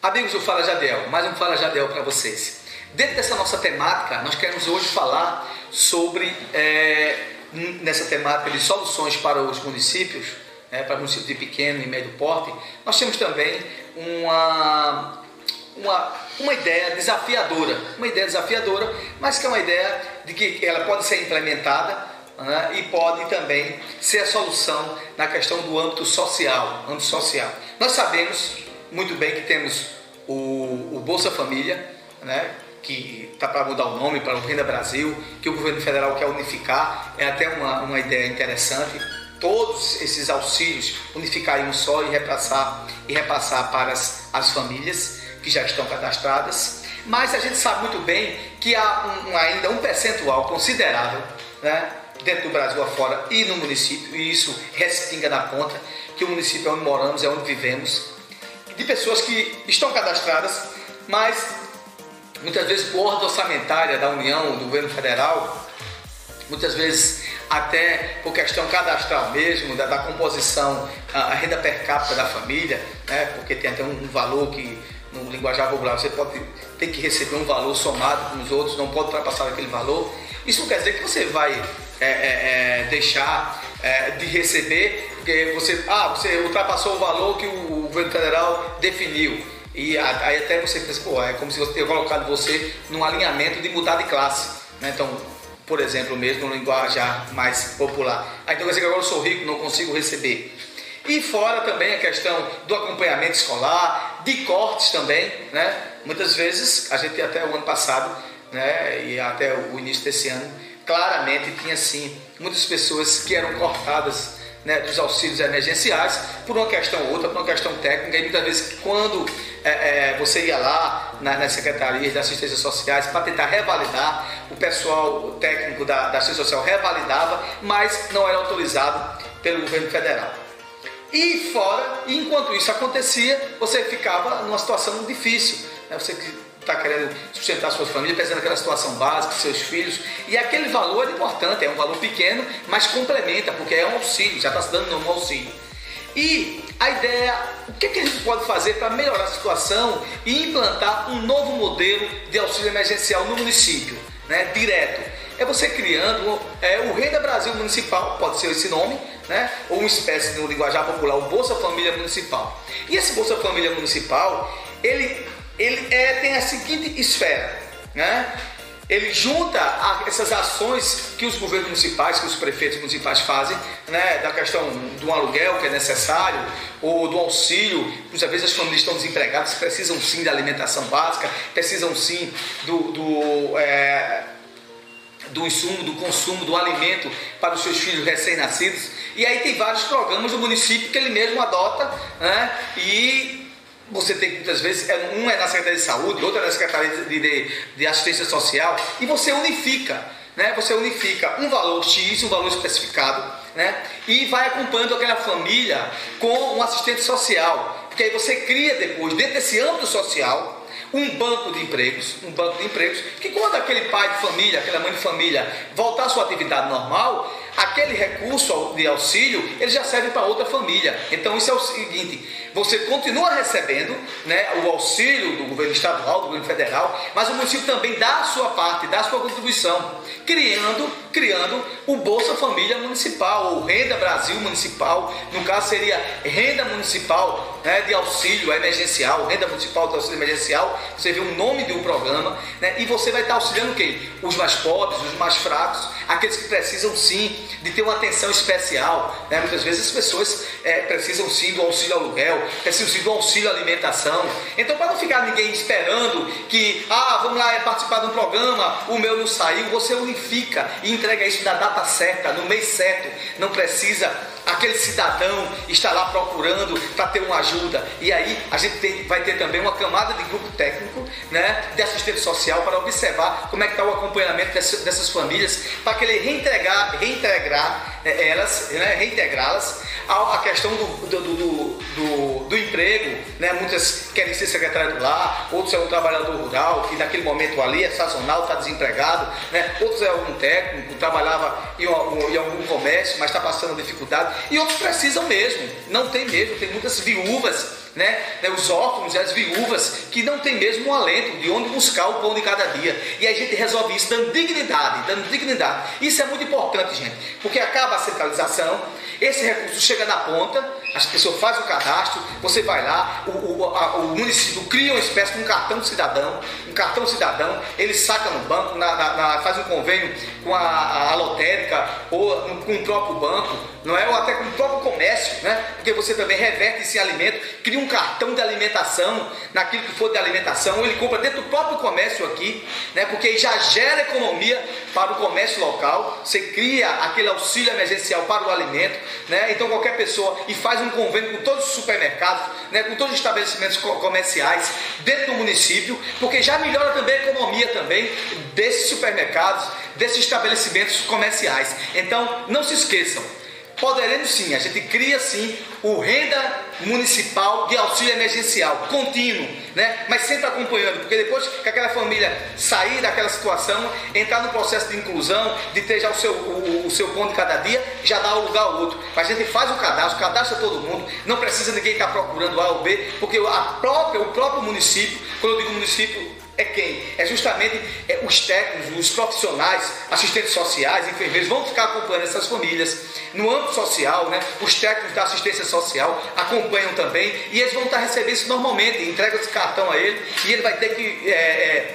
Amigos do Fala Jadel, mais um Fala Jadel para vocês. Dentro dessa nossa temática, nós queremos hoje falar sobre, é, nessa temática de soluções para os municípios, né, para municípios de pequeno e médio porte, nós temos também uma, uma, uma ideia desafiadora, uma ideia desafiadora, mas que é uma ideia de que ela pode ser implementada né, e pode também ser a solução na questão do âmbito social, âmbito social. Nós sabemos muito bem que temos o, o Bolsa Família, né, que está para mudar o nome para o Renda Brasil, que o governo federal quer unificar, é até uma, uma ideia interessante. Todos esses auxílios unificar em um só e repassar, e repassar para as, as famílias que já estão cadastradas. Mas a gente sabe muito bem que há um, ainda um percentual considerável né, dentro do Brasil afora e no município, e isso respinga na conta, que o município é onde moramos, é onde vivemos, de pessoas que estão cadastradas, mas muitas vezes por ordem orçamentária da União, do governo federal, muitas vezes até por questão cadastral mesmo, da, da composição, a, a, renda per capita da família, né, porque tem até um, um valor que no linguajar popular você pode ter que receber um valor somado com os outros, não pode ultrapassar aquele valor. Isso não quer dizer que você vai é, é, é deixar é, de receber, porque você, ah, você ultrapassou o valor que o governo federal definiu. E aí até você pensa, pô, é como se você tivesse colocado você num alinhamento de mudar de classe. Né? Então, por exemplo, mesmo no linguajar mais popular. Aí então quer dizer que agora eu sou rico, não consigo receber. E fora também a questão do acompanhamento escolar, de cortes também, né? Muitas vezes, a gente até o ano passado, né, e até o início desse ano, claramente tinha sim muitas pessoas que eram cortadas né, dos auxílios emergenciais por uma questão ou outra, por uma questão técnica, e muitas vezes quando é, é, você ia lá na, nas secretarias de assistência sociais para tentar revalidar, o pessoal técnico da, da assistência social revalidava, mas não era autorizado pelo governo federal. E fora, enquanto isso acontecia, você ficava numa situação difícil. Né? Você está querendo sustentar sua família, pensando naquela situação básica, seus filhos. E aquele valor é importante, é um valor pequeno, mas complementa, porque é um auxílio, já está se dando um auxílio. E a ideia, o que, que a gente pode fazer para melhorar a situação e implantar um novo modelo de auxílio emergencial no município, né, direto? É você criando é, o Renda Brasil Municipal, pode ser esse nome, né? ou uma espécie no linguajar popular, o Bolsa Família Municipal. E esse Bolsa Família Municipal, ele ele é, tem a seguinte esfera, né? Ele junta a, essas ações que os governos municipais, que os prefeitos municipais fazem, né, da questão do aluguel que é necessário, ou do auxílio, muitas vezes as famílias estão desempregadas, precisam sim de alimentação básica, precisam sim do, do, é, do insumo, do consumo, do alimento para os seus filhos recém-nascidos. E aí tem vários programas do município que ele mesmo adota né, e você tem muitas vezes, é, um é na Secretaria de Saúde, outro é na Secretaria de, de, de Assistência Social, e você unifica, né? Você unifica um valor X, um valor especificado, né? E vai acompanhando aquela família com um assistente social. Porque aí você cria depois, dentro desse âmbito social, um banco de empregos, um banco de empregos, que quando aquele pai de família, aquela mãe de família voltar à sua atividade normal, aquele recurso de auxílio, ele já serve para outra família. Então isso é o seguinte, você continua recebendo né, o auxílio do governo estadual, do governo federal, mas o município também dá a sua parte, dá a sua contribuição, criando, criando o Bolsa Família Municipal, ou Renda Brasil Municipal, no caso seria Renda Municipal né, de Auxílio Emergencial, Renda Municipal de Auxílio Emergencial, você vê o nome do programa, né, e você vai estar auxiliando quem? Os mais pobres, os mais fracos, aqueles que precisam sim de ter uma atenção especial. Né? Muitas vezes as pessoas é, precisam sim do auxílio aluguel, precisam sim do auxílio alimentação. Então, para não ficar ninguém esperando que, ah, vamos lá é participar de um programa, o meu não saiu, você unifica e entrega isso na data certa, no mês certo. Não precisa aquele cidadão está lá procurando para ter uma ajuda. E aí a gente tem, vai ter também uma camada de grupo técnico, né, de assistente social para observar como é que está o acompanhamento dessas, dessas famílias, para que ele reintegrar, reintegrar é, elas, né, reintegrá-las à questão do, do, do, do, do emprego. Né, muitas querem ser secretário do lar, outros é um trabalhador rural, que naquele momento ali é sazonal, está desempregado, né, outros é algum técnico, trabalhava em, em algum comércio, mas está passando dificuldade. E outros precisam mesmo, não tem mesmo, tem muitas viúvas né? né? Os órfãos e as viúvas que não tem mesmo um alento de onde buscar o pão de cada dia. E a gente resolve isso dando dignidade, dando dignidade. Isso é muito importante, gente, porque acaba a centralização, esse recurso chega na ponta, as pessoas fazem o cadastro, você vai lá, o, o, a, o município cria uma espécie de um cartão cidadão, um cartão cidadão, ele saca no banco, na, na, na, faz um convênio com a, a lotérica ou com o próprio banco, não é? Ou até com o próprio comércio, né? Porque você também reverte esse alimento, cria um cartão de alimentação, naquilo que for de alimentação, ele compra dentro do próprio comércio aqui, né? Porque já gera economia para o comércio local, você cria aquele auxílio emergencial para o alimento, né? Então qualquer pessoa e faz um convênio com todos os supermercados, né? Com todos os estabelecimentos comerciais dentro do município, porque já melhora também a economia também desses supermercados, desses estabelecimentos comerciais. Então não se esqueçam, Poderemos sim, a gente cria sim o renda municipal de auxílio emergencial, contínuo, né? mas sempre acompanhando, porque depois que aquela família sair daquela situação, entrar no processo de inclusão, de ter já o seu, o, o seu ponto de cada dia, já dá o lugar ao outro. A gente faz o cadastro, cadastra todo mundo, não precisa ninguém estar procurando A ou B, porque a própria, o próprio município, quando eu digo município, é quem? É justamente é, os técnicos, os profissionais, assistentes sociais, enfermeiros, vão ficar acompanhando essas famílias. No âmbito social, né, os técnicos da assistência social acompanham também e eles vão estar recebendo isso normalmente, entrega esse cartão a ele e ele vai ter que é, é,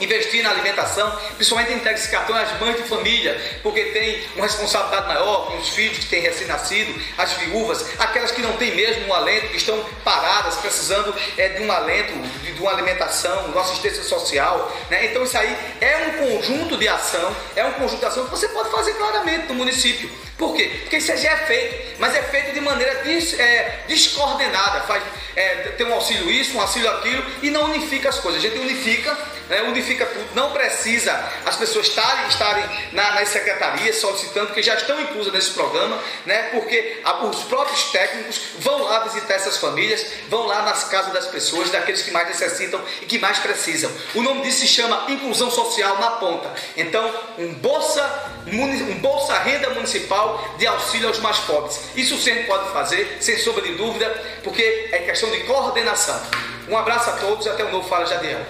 investir na alimentação, principalmente entrega esse cartão às mães de família, porque tem uma responsabilidade maior com os filhos que têm recém-nascido, as viúvas, aquelas que não têm mesmo um alento, que estão paradas, precisando é, de um alento, de, de uma alimentação, de uma assistência social. Né? Então isso aí é um conjunto de ação, é um conjunto de ação que você pode fazer claramente no município. Por quê? Porque isso já é feito, mas é feito de maneira des, é, descoordenada. Faz, é, tem um auxílio isso, um auxílio aquilo, e não unifica as coisas. A gente unifica né, unifica tudo. Não precisa as pessoas estarem, estarem na, nas secretarias solicitando, que já estão inclusas nesse programa, né, porque a, os próprios técnicos vão lá visitar essas famílias, vão lá nas casas das pessoas, daqueles que mais necessitam e que mais precisam. O nome disso se chama inclusão social na ponta. Então, um bolsa, um bolsa renda municipal de auxílio aos mais pobres. Isso sempre pode fazer, sem sombra de dúvida, porque é questão de coordenação. Um abraço a todos e até o novo Fala Jadiel.